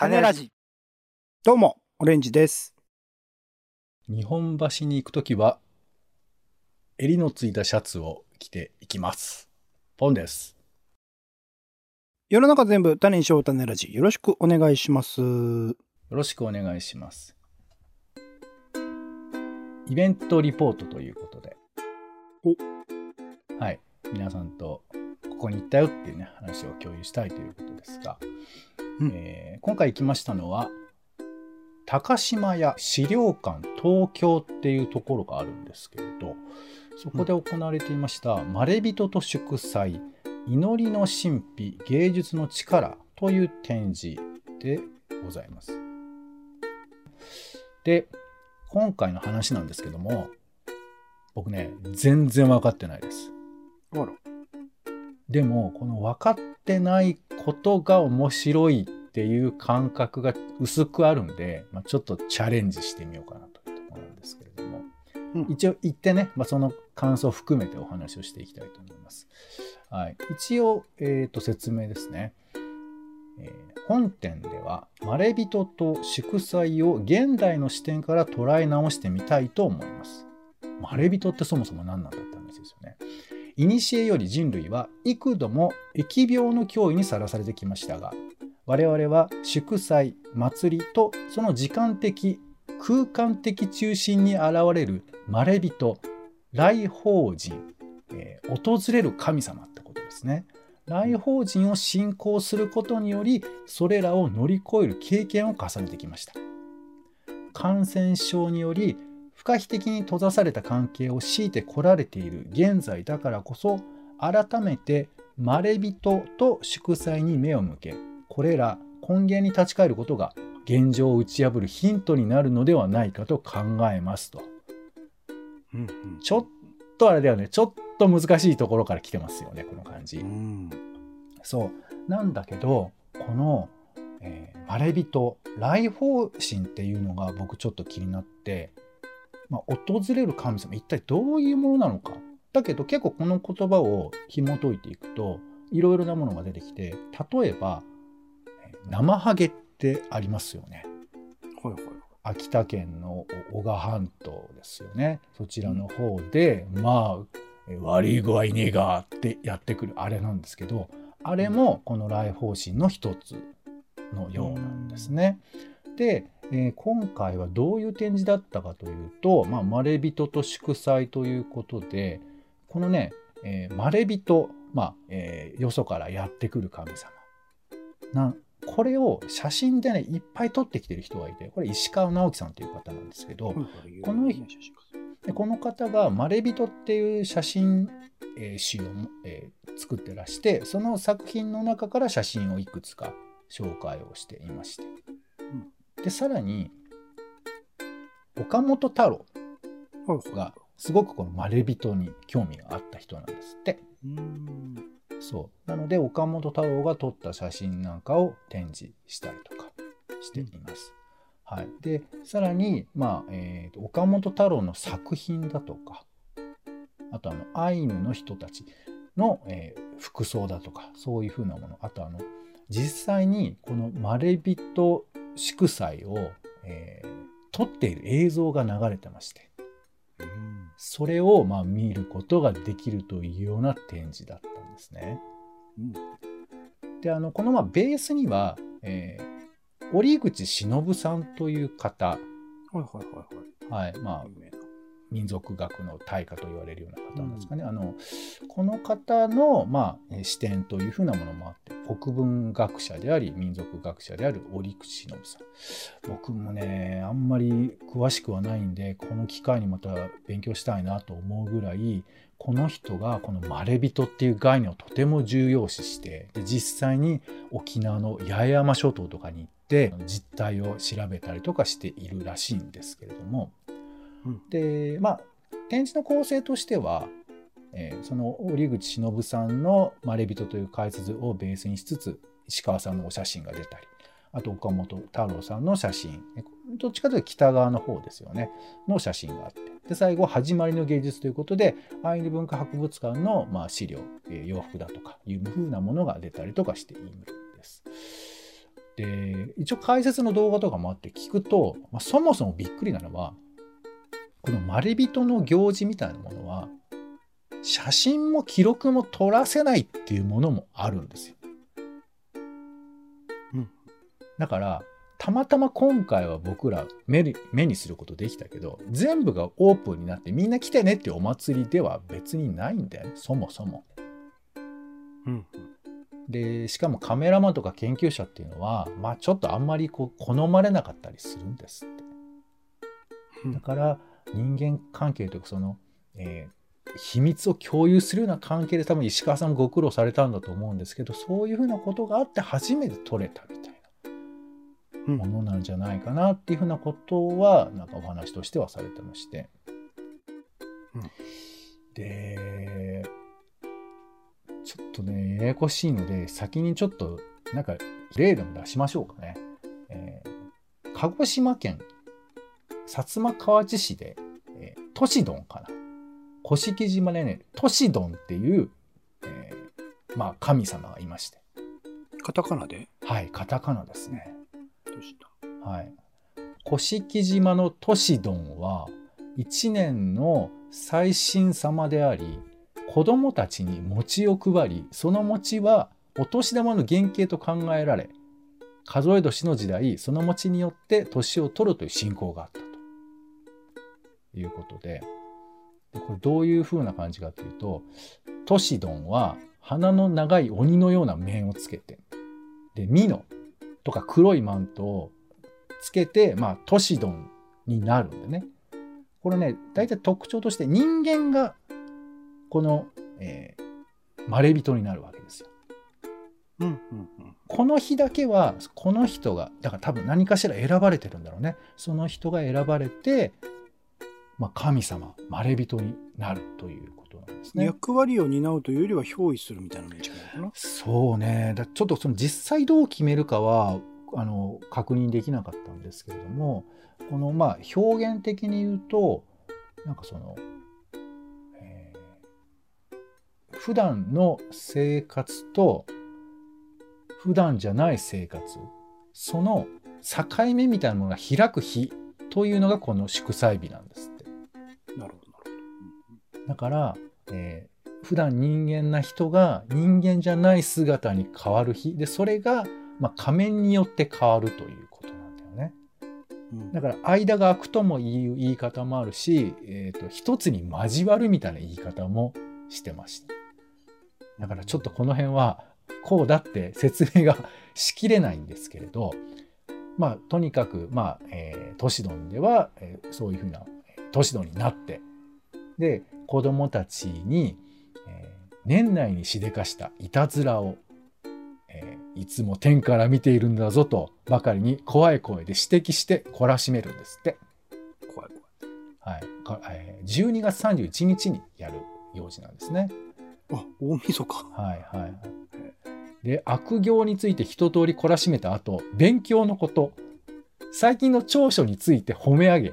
種ラジ。どうも、オレンジです。日本橋に行くときは、襟のついたシャツを着ていきます。ポンです。世の中全部種にしよう種ラジ。よろしくお願いします。よろしくお願いします。イベントリポートということで。はい。皆さんとここに行ったよっていうね、話を共有したいということですが、うんえー今回行きましたのは、高島屋資料館東京っていうところがあるんですけれど、そこで行われていました、まれびとと祝祭、祈りの神秘、芸術の力という展示でございます。で、今回の話なんですけども、僕ね、全然分かってないです。あら。でも、この分かってないことが面白いっていう感覚が薄くあるんで、まあ、ちょっとチャレンジしてみようかなというところなんですけれども、うん一応言ってね、まあ、その感想を含めてお話をしていきたいと思います。はい、一応、えー、と説明ですね。えー本展では、まれびとと祝祭を現代の視点から捉え直してみたいと思います。まれびとってそもそも何なんだって話ですよね。古より人類は幾度も疫病の脅威にさらされてきましたが我々は祝祭祭りとその時間的空間的中心に現れるまれびと来訪人、えー訪れる神様ってことですね。来訪人を信仰することによりそれらを乗り越える経験を重ねてきました。感染症により不可避的に閉ざされた関係を強いてこられている現在だからこそ改めてまれびとと祝祭に目を向けこれら根源に立ち返ることが現状を打ち破るヒントになるのではないかと考えますと。うんうん。ちょっとあれだよね。ちょっと難しいところから来てますよねこの感じ。うん。そう。なんだけどこの、えーまれびと来訪神っていうのが僕ちょっと気になって、まあ、訪れる神様一体どういうものなのかだけど結構この言葉を紐解いていくといろいろなものが出てきて例えばえー生ハゲってありますよね。はいはい。秋田県の男鹿半島ですよねそちらの方で、まあえ悪い具合ねえがってやってくるあれなんですけどあれもこの来訪神の一つのようなんですね。で、えー今回はどういう展示だったかというと「まあ、まれびとと祝祭」ということでこのね、えーまれびと、まあえーよそからやってくる神様。なこれを写真でねいっぱい撮ってきてる人がいてこれ石川直樹さんという方なんですけど、この写真家でこの方が「まれびと」っていう写真、えー集をも、えー作ってらしてその作品の中から写真をいくつか紹介をしていまして、でさらに岡本太郎がすごくこの「まれびと」に興味があった人なんですって。うん。そうなので岡本太郎が撮った写真なんかを展示したりとかしています。はい、でさらに、まあえーと岡本太郎の作品だとかあとあのアイヌの人たちの、えー服装だとかそういうふうなものあとあの実際にこのまれびと祝祭を、えー撮っている映像が流れてましてうん。それをまあ見ることができるというような展示だったんですね。うん。であのこのまあベースには、えー折口忍さんという方、はいはいはいはい。はいまあ。民族学の大家と言われるような方なんですかね、あのこの方の、まあ、視点というふうなものもあって国文学者であり民族学者である折口忍さん。僕もねあんまり詳しくはないんでこの機会にまた勉強したいなと思うぐらいこの人がこの「まれびと」っていう概念をとても重要視してで実際に沖縄の八重山諸島とかに行って実態を調べたりとかしているらしいんですけれども、でまあ展示の構成としては、えーその折口忍さんの「まれびと」という解説をベースにしつつ石川さんのお写真が出たりあと岡本太郎さんの写真どっちかというと北側の方ですよねの写真があってで最後「始まりの芸術」ということでアイヌ文化博物館の、まあ、資料、えー洋服だとかいうふうなものが出たりとかしているんです。で一応解説の動画とかもあって聞くと、まあ、そもそもびっくりなのはこのまれびとの行事みたいなものは写真も記録も撮らせないっていうものもあるんですよ。うんだからたまたま今回は僕ら目に目にすることできたけど全部がオープンになってみんな来てねっていうお祭りでは別にないんだよねそもそも。うんでしかもカメラマンとか研究者っていうのはまあちょっとあんまりこう好まれなかったりするんですって。うんだから人間関係というかその、えー秘密を共有するような関係で多分石川さんもご苦労されたんだと思うんですけどそういうふうなことがあって初めて撮れたみたいうんなものなんじゃないかなっていうふうなことはなんかお話としてはされてまして。うんでちょっとねややこしいので先にちょっとなんか例でも出しましょうかね。えー鹿児島県薩摩川内市で、えー、都市ドンかな。甑島でね、都市ドンっていう、えーまあ神様がいまして。カタカナで？はい、カタカナですね。どうした？はい。甑島の都市ドンは、一年の最新様であり、子供たちに餅を配り、その餅はお年玉の原型と考えられ、数え年の時代、その餅によって年を取るという信仰があったということで、でこれどういう風な感じかというと、トシドンは鼻の長い鬼のような面をつけて、で、ミノとか黒いマントをつけて、まあ、トシドンになるんでね。これね、大体特徴として人間がこの、えー、まれびとになるわけですよ。うんうんうんこの日だけはこの人がだから多分何かしら選ばれてるんだろうねその人が選ばれて、まあ、神様まれびとになるということなんですね。役割を担うというよりは憑依するみたいなのに近いのかな？そうねだちょっとその実際どう決めるかはあの確認できなかったんですけれどもこのまあ表現的に言うとなんかその、えー普段の生活と普段じゃない生活その境目みたいなものが開く日というのがこの祝祭日なんです。なるほどなるほだから、えー普段人間な人が人間じゃない姿に変わる日でそれが、まあ、仮面によって変わるということなんだよね。ど、うんだから間が空くともいう言い方もあるし、えー、と一つに交わるみたいな言い方もしてました。だからちょっとこの辺はこうだって説明がしきれないんですけれどまあとにかくまあ、えー都市ドンでは、えーそういうふうなえー都市ドンになってで子供たちに、えー年内にしでかしたいたずらを、えーいつも天から見ているんだぞとばかりに怖い声で指摘して懲らしめるんですって。怖い怖いはいかえー12月31日にやる行事なんですね。あ大晦日はいはいはい。で悪行について一通り懲らしめた後勉強のこと最近の長所について褒め上げ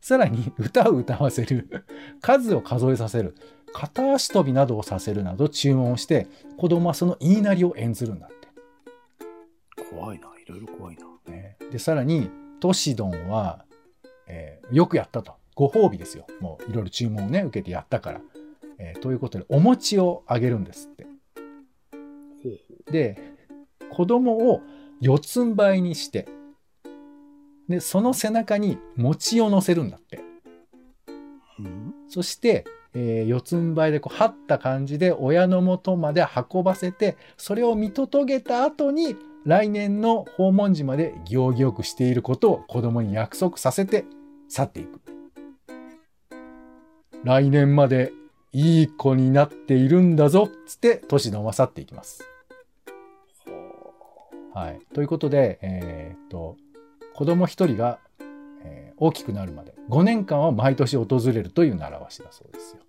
さらに 歌を歌わせる。数を数えさせる。片足跳びなどをさせるなど注文をして子供はその言いなりを演ずるんだって。怖いな。いろいろ怖いな。ね。でさらにトシドンは、えーよくやったと。ご褒美ですよ。もういろいろ注文をね受けてやったから、えーということでお餅をあげるんですって。ほうほで子供を四つん這いにしてでその背中に餅を乗せるんだって。うんそして、えー四つん這いでこう張った感じで親の元まで運ばせてそれを見届げた後に来年の訪問時まで行儀よくしていることを子供に約束させて去っていく。来年までいい子になっているんだぞつって年のは去っていきます。はい、ということで、えーっと子供一人が、えー大きくなるまで5年間は毎年訪れるという習わしだそうですよ。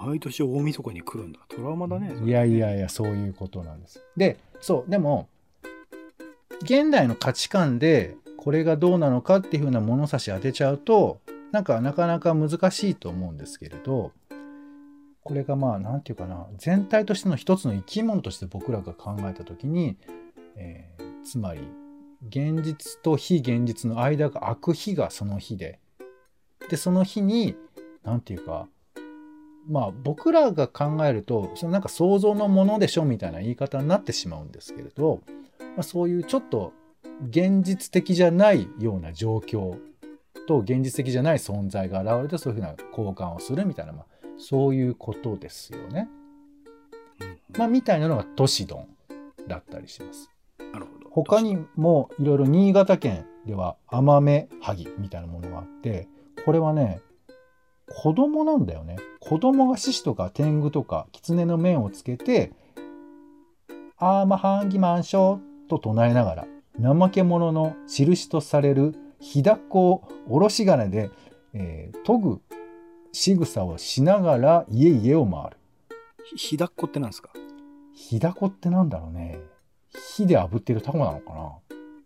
毎年大晦日に来るんだトラウマだねいやいやいやそういうことなんです。でそうでも現代の価値観でこれがどうなのかっていうふうな物差し当てちゃうとなんかなかなか難しいと思うんですけれどこれがまあ何て言うかな全体としての一つの生き物として僕らが考えた時に、えーつまり現実と非現実の間が空く日がその日ででその日に何て言うかまあ僕らが考えるとそのなんか想像のものでしょみたいな言い方になってしまうんですけれど、まあ、そういうちょっと現実的じゃないような状況と現実的じゃない存在が現れてそういうふうな交換をするみたいな、まあ、そういうことですよね。まあ、みたいなのが都市ドンだったりします。他にもいろいろ新潟県ではアマメハギみたいなものがあってこれはね子供なんだよね。子供が獅子とか天狗とか狐の面をつけて「アーマハンギマンショー」と唱えながら怠け者の印とされる火だこをおろし金で、えー、研ぐ仕草をしながら家々を回る。火だっこってなんですか？火だこってなんだろうね。火で炙ってるタコなのかな？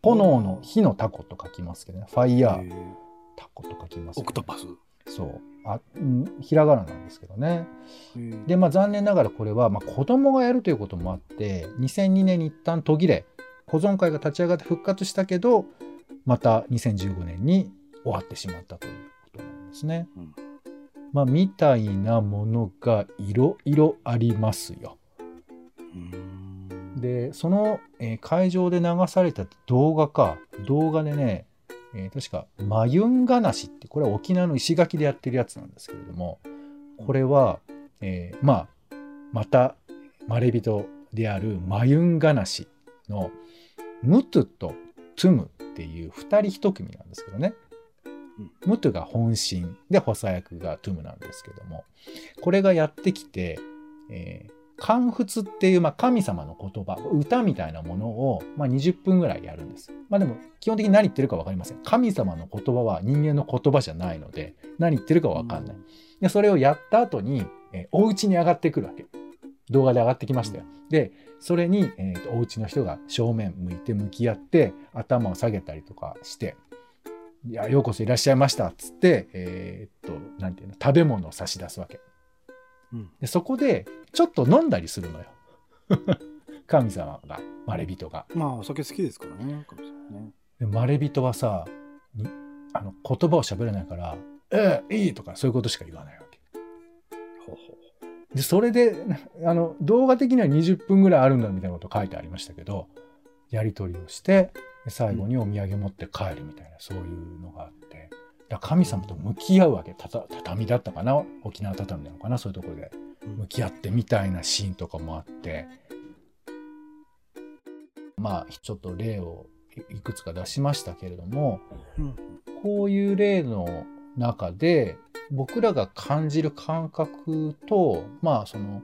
炎の火のタコと書きますけどね。ファイヤータコと書きます、ね、オクトパスそう。あ、うん、ひらがななんですけどね。で、まあ残念ながらこれは、まあ、子供がやるということもあって、2002年に一旦途切れ、保存会が立ち上がって復活したけど、また2015年に終わってしまったということなんですね。うん、まあ、みたいなものがいろいろありますよ。で、その、えー、会場で流された動画か、動画でね、えー、確か、マユンガナシって、これは沖縄の石垣でやってるやつなんですけれども、これは、えー、まあ、また、まれびとであるマユンガナシのムトゥとトゥムっていう2人1組なんですけどね。ムトゥが本心で補佐役がトゥムなんですけどもこれがやってきて、えー、漢仏っていう、まあ、神様の言葉歌みたいなものを、まあ、20分ぐらいやるんです。まあでも基本的に何言ってるか分かりません。神様の言葉は人間の言葉じゃないので何言ってるか分かんない。でそれをやった後に、えー、お家に上がってくるわけ。動画で上がってきましたよ。でそれに、えーと、お家の人が正面向いて向き合って頭を下げたりとかして「いやようこそいらっしゃいました」っつってえー、っと何て言うの食べ物を差し出すわけ。うん、でそこでちょっと飲んだりするのよ。神様がまれびとが。まあお酒好きですからね神様ね。でまれびとはさあの言葉を喋れないから「ええいい」とかそういうことしか言わないわけ。ほうほうで、それで、あの、動画的には20分ぐらいあるんだみたいなこと書いてありましたけど、やり取りをして、最後にお土産持って帰るみたいな、そういうのがあって、だ神様と向き合うわけ。畳だったかな？沖縄畳なのかな。そういうところで。向き合ってみたいなシーンとかもあって、まあ、ちょっと例をいくつか出しましたけれども、こういう例の中で、僕らが感じる感覚とまあその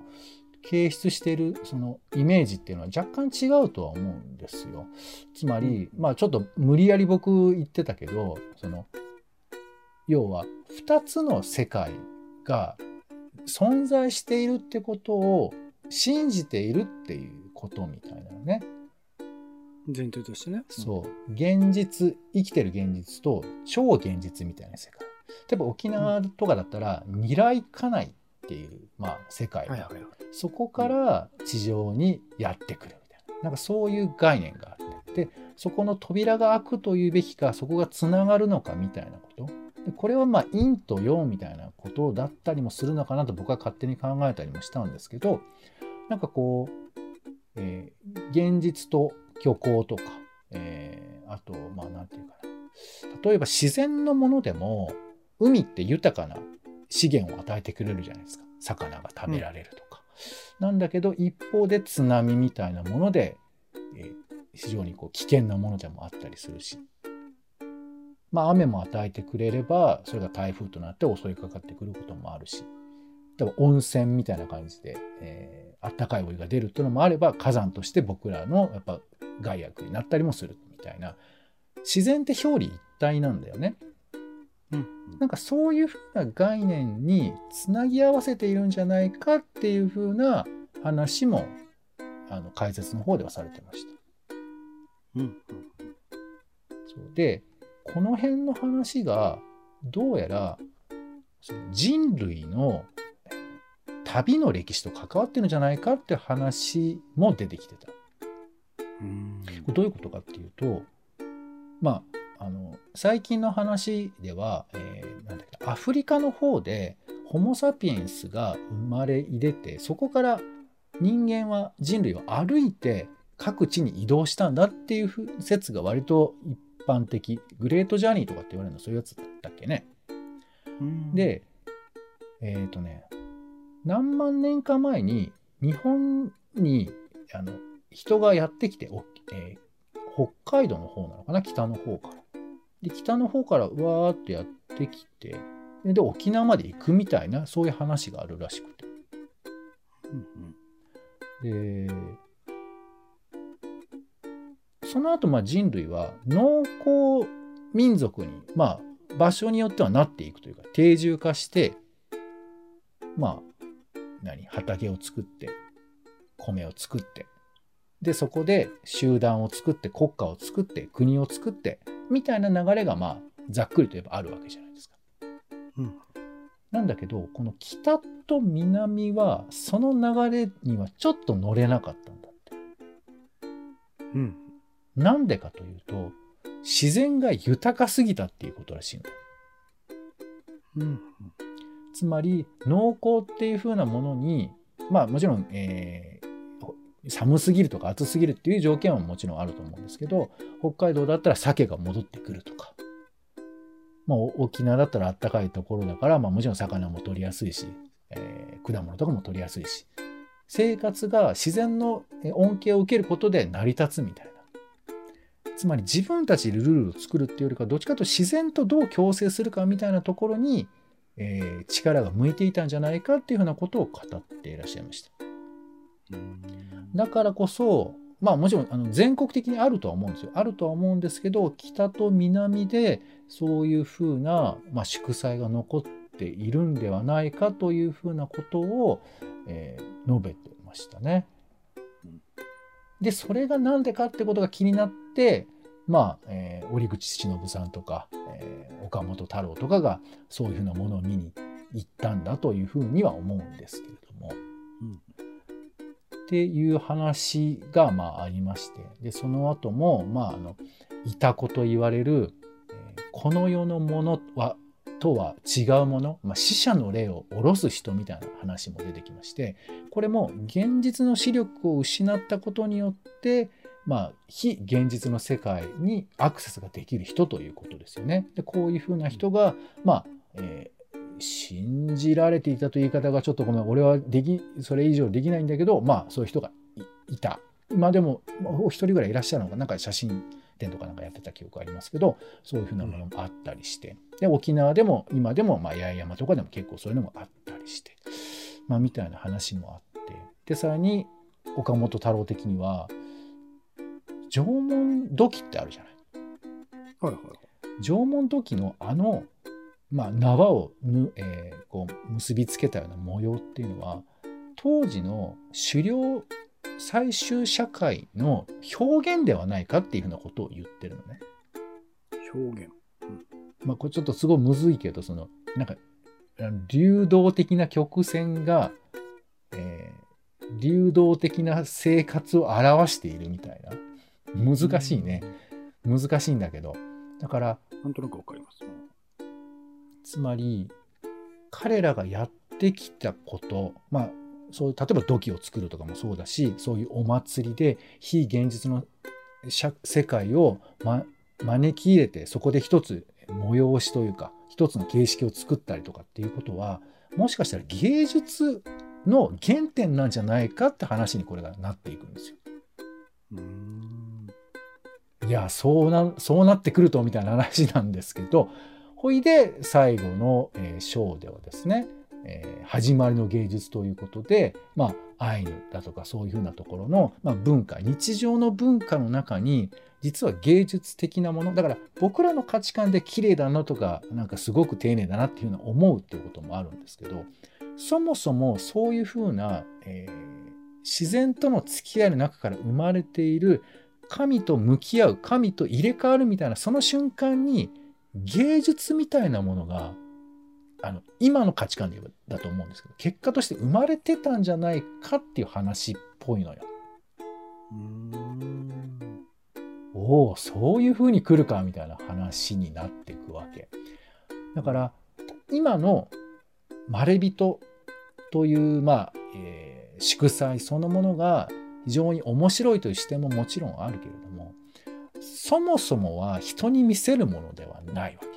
形出しているそのイメージっていうのは若干違うとは思うんですよ。つまり、まあちょっと無理やり僕言ってたけどその要は2つの世界が存在しているってことを信じているっていうことみたいなね。前提としてね。そう。現実、生きてる現実と超現実みたいな世界。例えば沖縄とかだったら、未来家内っていう、まあ、世界、はいはいはい、そこから地上にやってくるみたいななんかそういう概念があってでそこの扉が開くというべきかそこがつながるのかみたいなことでこれはまあ陰と陽みたいなことだったりもするのかなと僕は勝手に考えたりもしたんですけどなんかこう、えー、現実と虚構とか、えー、あとまあ何て言うかな例えば自然のものでも海って豊かな資源を与えてくれるじゃないですか。魚が食べられるとか。うん、なんだけど、一方で津波みたいなもので、えー、非常にこう危険なものでもあったりするし。まあ、雨も与えてくれれば、それが台風となって襲いかかってくることもあるし。例えば温泉みたいな感じで、えー、あったかいお湯が出るっていうのもあれば、火山として僕らのやっぱ害悪になったりもするみたいな。自然って表裏一体なんだよね。うん、なんかそういうふうな概念につなぎ合わせているんじゃないかっていうふうな話もあの解説の方ではされてました。うん、そうでこの辺の話がどうやらその人類の旅の歴史と関わってるんじゃないかって話も出てきてた。うんどういうことかっていうとまああの最近の話では、えーなんだっけアフリカの方でホモ・サピエンスが生まれ入れてそこから人間は人類を歩いて各地に移動したんだっていう説が割と一般的グレートジャーニーとかって言われるの？そういうやつだったっけね。うん、でえっ、とね何万年か前に日本にあの人がやってきて、おえー北海道の方なのかな？北の方から。で北の方からうわーってやってきてでで沖縄まで行くみたいなそういう話があるらしくて。うんうんでその後まあ人類は農耕民族にまあ場所によってはなっていくというか定住化してまあ何畑を作って米を作ってでそこで集団を作って国家を作って国を作ってみたいな流れがまあざっくりといえばあるわけじゃないですか。うんなんだけどこの北と南はその流れにはちょっと乗れなかったんだって。うんなんでかというと自然が豊かすぎたっていうことらしいの。うんつまり農耕っていう風なものにまあもちろん、えー寒すぎるとか暑すぎるっていう条件はもちろんあると思うんですけど北海道だったら鮭が戻ってくるとか、まあ、お沖縄だったらあったかいところだから、まあ、もちろん魚も取りやすいし、えー果物とかも取りやすいし生活が自然のえ恩恵を受けることで成り立つみたいな。つまり自分たちでルールを作るっていうよりかどっちかと自然とどう共生するかみたいなところにえー力が向いていたんじゃないかっていうふうなことを語っていらっしゃいました。だからこそ、まあもちろんあの全国的にあるとは思うんですよ。あるとは思うんですけど、北と南でそういうふうな、まあ、祝祭が残っているんではないかというふうなことを、えー述べてましたね。で、それが何でかってことが気になって、まあ、えー折口忍さんとか、えー岡本太郎とかがそういうふうなものを見に行ったんだというふうには思うんですけれども。うんっていう話がまあありましてでその後もまああのいた子と言われる、えーこの世のものはとは違うもの、まあ、死者の霊を下ろす人みたいな話も出てきましてこれも現実の視力を失ったことによってまあ、非現実の世界にアクセスができる人ということですよね。でこういうふうな人が、まあえー信じられていたという言い方がちょっとごめん俺はできそれ以上できないんだけどまあそういう人がいいた今でもまあお一人ぐらいいらっしゃるのかなんか写真展とかなんかやってた記憶ありますけどそういうふうなものもあったりして。で沖縄でも今でもまあ八重山とかでも結構そういうのもあったりして。まあみたいな話もあって。でさらに岡本太郎的には縄文土器ってあるじゃない。はいはい。縄文土器のあの、まあ、縄をぬ、えーこう結びつけたような模様っていうのは当時の狩猟採集社会の表現ではないかっていうふうなことを言ってるのね。表現。まあ、これちょっとすごいむずいけどそのなんか流動的な曲線が、えー流動的な生活を表しているみたいな難しいね。難しいんだけどだからなんとなくわかります。つまり彼らがやってきたことまあそう例えば土器を作るとかもそうだしそういうお祭りで非現実の社世界を、ま、招き入れてそこで一つ催しというか一つの形式を作ったりとかっていうことはもしかしたら芸術の原点なんじゃないかって話にこれがなっていくんですよ。いやそうなそうなってくるとみたいな話なんですけどほいで最後の、えー章ではですね、えー始まりの芸術ということで、まあ、アイヌだとかそういうふうなところの、まあ、文化日常の文化の中に実は芸術的なものだから僕らの価値観で綺麗だなとかなんかすごく丁寧だなっていうのは思うっていうこともあるんですけどそもそもそういうふうな、えー自然との付き合いの中から生まれている神と向き合う神と入れ替わるみたいなその瞬間に芸術みたいなものがあの今の価値観で言えばだと思うんですけど結果として生まれてたんじゃないかっていう話っぽいのよ。うーん。おおおそういう風に来るかみたいな話になっていくわけ。だから今のまれびとというまあ、えー、祝祭そのものが非常に面白いという視点ももちろんあるけれどもそもそもは人に見せるものではないわけ。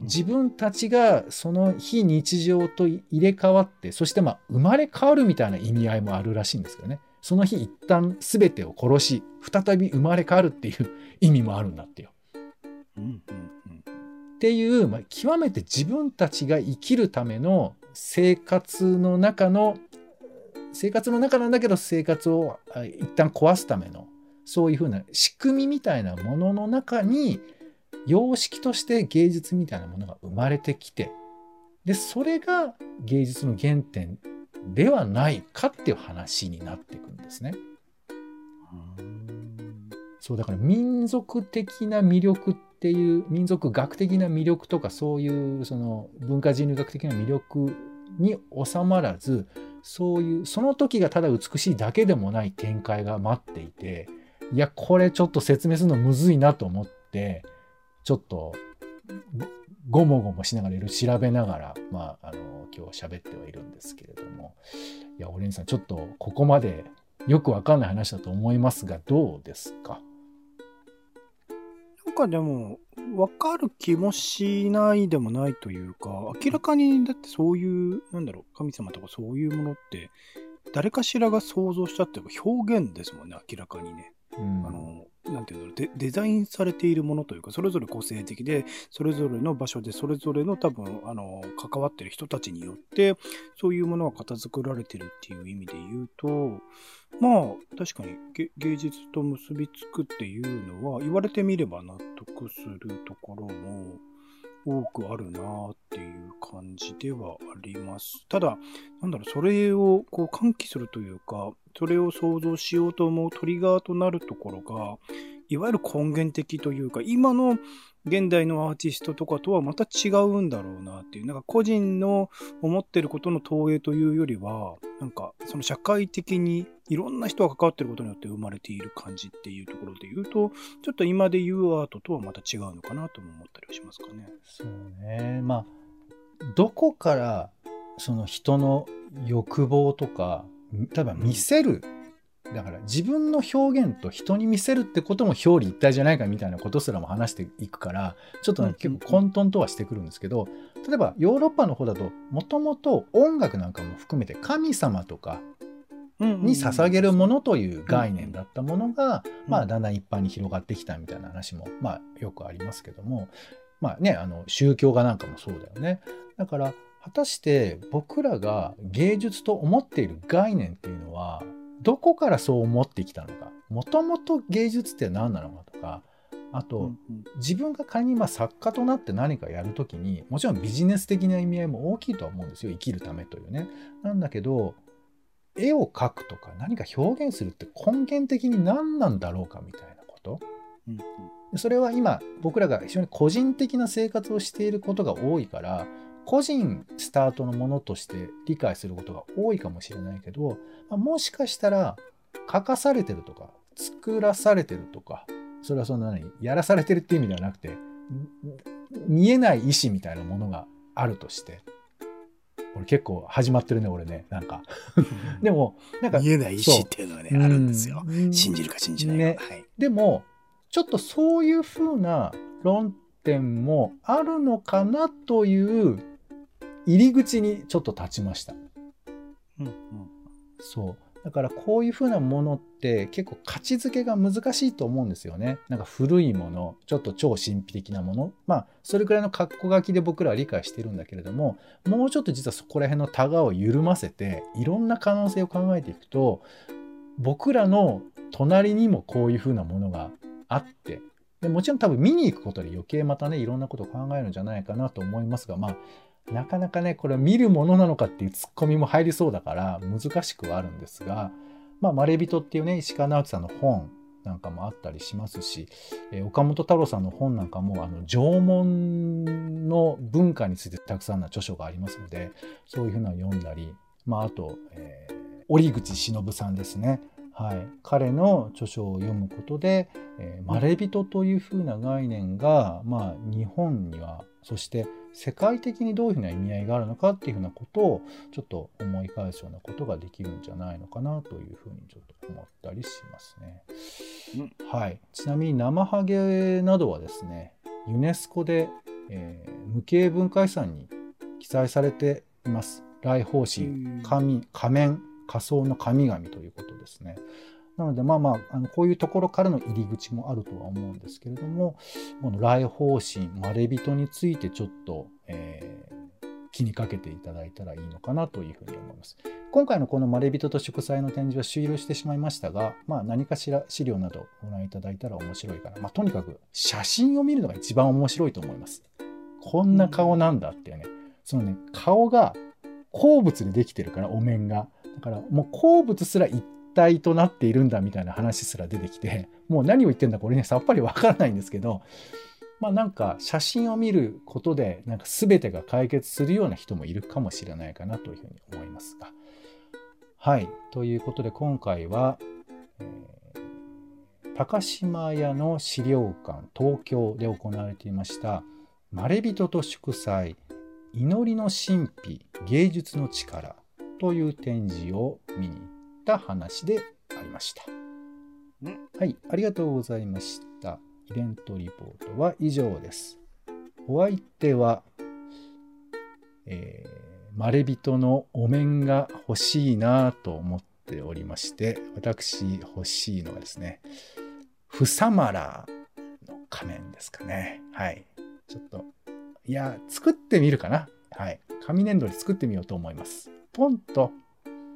自分たちがその非日常と入れ替わってそしてまあ生まれ変わるみたいな意味合いもあるらしいんですけどねその日一旦全てを殺し再び生まれ変わるっていう意味もあるんだってよ。うんうんうんっていう、まあ、極めて自分たちが生きるための生活の中の生活の中なんだけど生活を一旦壊すためのそういうふうな仕組みみたいなものの中に様式として芸術みたいなものが生まれてきてでそれが芸術の原点ではないかっていう話になっていくんですね。そうだから民族的な魅力っていう民族学的な魅力とかそういうその文化人類学的な魅力に収まらずそういうその時がただ美しいだけでもない展開が待っていていやこれちょっと説明するのむずいなと思ってちょっとごもごもしながらいろいろ調べながら、まあ、あの今日喋ってはいるんですけれども。いやオレンジさんちょっとここまでよくわかんない話だと思いますがどうですか？かでも、わかる気もしないでもないというか、明らかにだってそういう、なんだろう、神様とかそういうものって、誰かしらが想像したっていうか表現ですもんね、明らかにね。うんあの、なんていうんだろうデ、デザインされているものというか、それぞれ個性的で、それぞれの場所で、それぞれの多分、あの、関わってる人たちによって、そういうものは片付けられてるっていう意味で言うと、まあ、確かに芸術と結びつくっていうのは、言われてみれば納得するところも多くあるなっていう感じではあります。ただ、なんだろう、それをこう喚起するというか、それを想像しようと思うトリガーとなるところが、いわゆる根源的というか、今の現代のアーティストとかとはまた違うんだろうなっていう、なんか個人の思ってることの投影というよりは、なんかその社会的にいろんな人が関わってることによって生まれている感じっていうところで言うと、ちょっと今で言うアートとはまた違うのかなとも思ったりはしますかね。そうねまあどこからその人の欲望とか例えば見せる、だから自分の表現と人に見せるってことも表裏一体じゃないかみたいなことすらも話していくからちょっとね、うん結構混沌とはしてくるんですけど例えばヨーロッパの方だともともと音楽なんかも含めて神様とかに捧げるものという概念だったものが、うん。まあ、だんだん一般に広がってきたみたいな話も、まあ、よくありますけども、まあね、あの宗教画なんかもそうだよね。だから果たして僕らが芸術と思っている概念っていうのはどこからそう思ってきたのか。もともと芸術って何なのかとか。あと、自分が仮にまあ作家となって何かやるときにもちろんビジネス的な意味合いも大きいとは思うんですよ。生きるためというね。なんだけど絵を描くとか何か表現するって根源的に何なんだろうかみたいなこと。うん。でそれは今僕らが非常に個人的な生活をしていることが多いから個人スタートのものとして理解することが多いかもしれないけど、まあもしかしたら書かされてるとか作らされてるとかそれはそんな何やらされてるって意味ではなくてん見えない意志みたいなものがあるとして俺結構始まってるね俺ねなんか でもなんか見えない意志っていうのはね、あるんですよ。うん信じるか信じないか。ねはい。でもちょっとそういう風な論点もあるのかなという入り口にちょっと立ちました。うんうんそうだからこういう風なものって結構価値づけが難しいと思うんですよね。なんか古いものちょっと超神秘的なものまあそれくらいの格好書きで僕らは理解してるんだけれどももうちょっと実はそこら辺のタガを緩ませていろんな可能性を考えていくと僕らの隣にもこういう風なものがあってでもちろん多分見に行くことで余計またねいろんなことを考えるんじゃないかなと思いますがまあなかなかねこれは見るものなのかっていうツッコミも入りそうだから難しくはあるんですが「まあ、まれびと」っていうね石川直樹さんの本なんかもあったりしますし、えー岡本太郎さんの本なんかもあの縄文の文化についてたくさんの著書がありますのでそういうふうなのを読んだり、まあ、あと、えー折口忍さんですね。はい、彼の著書を読むことで、えー、まれびとというふうな概念が、まあ、日本にはそして世界的にどういうふうな意味合いがあるのかっていうふうなことをちょっと思い返すようなことができるんじゃないのかなというふうにちょっと思ったりしますね。うん、はい、ちなみに生ハゲなどはですねユネスコで、えー、無形文化遺産に記載されています。来訪神、神、仮面、仮想の神々ということですね。なのでまあまああのこういうところからの入り口もあるとは思うんですけれどもこの来訪神まれびとについてちょっと、えー、気にかけていただいたらいいのかなというふうに思います。今回のこのまれびとと祝祭の展示は終了してしまいましたが、まあ、何かしら資料などご覧いただいたら面白いかな。まあ、とにかく写真を見るのが一番面白いと思います。こんな顔なんだってね。そのね、顔が鉱物でできてるから、お面が。だからもう鉱物すら一体となっているんだみたいな話すら出てきてもう何を言ってんだこれねさっぱりわからないんですけどまあなんか写真を見ることでなんか全てが解決するような人もいるかもしれないかなというふうに思いますが。はいということで今回は、えー、高島屋の資料館東京で行われていました「まれびとと祝祭祈りの神秘芸術の力」という展示を見に行った話でありました。はい、ありがとうございました。イベントリポートは以上です。お相手は、えー、まれびとのお面が欲しいなと思っておりまして、私欲しいのはですね、ふさまらの仮面ですかね。はい。ちょっと、いや、作ってみるかな。はい。紙粘土で作ってみようと思います。ポンと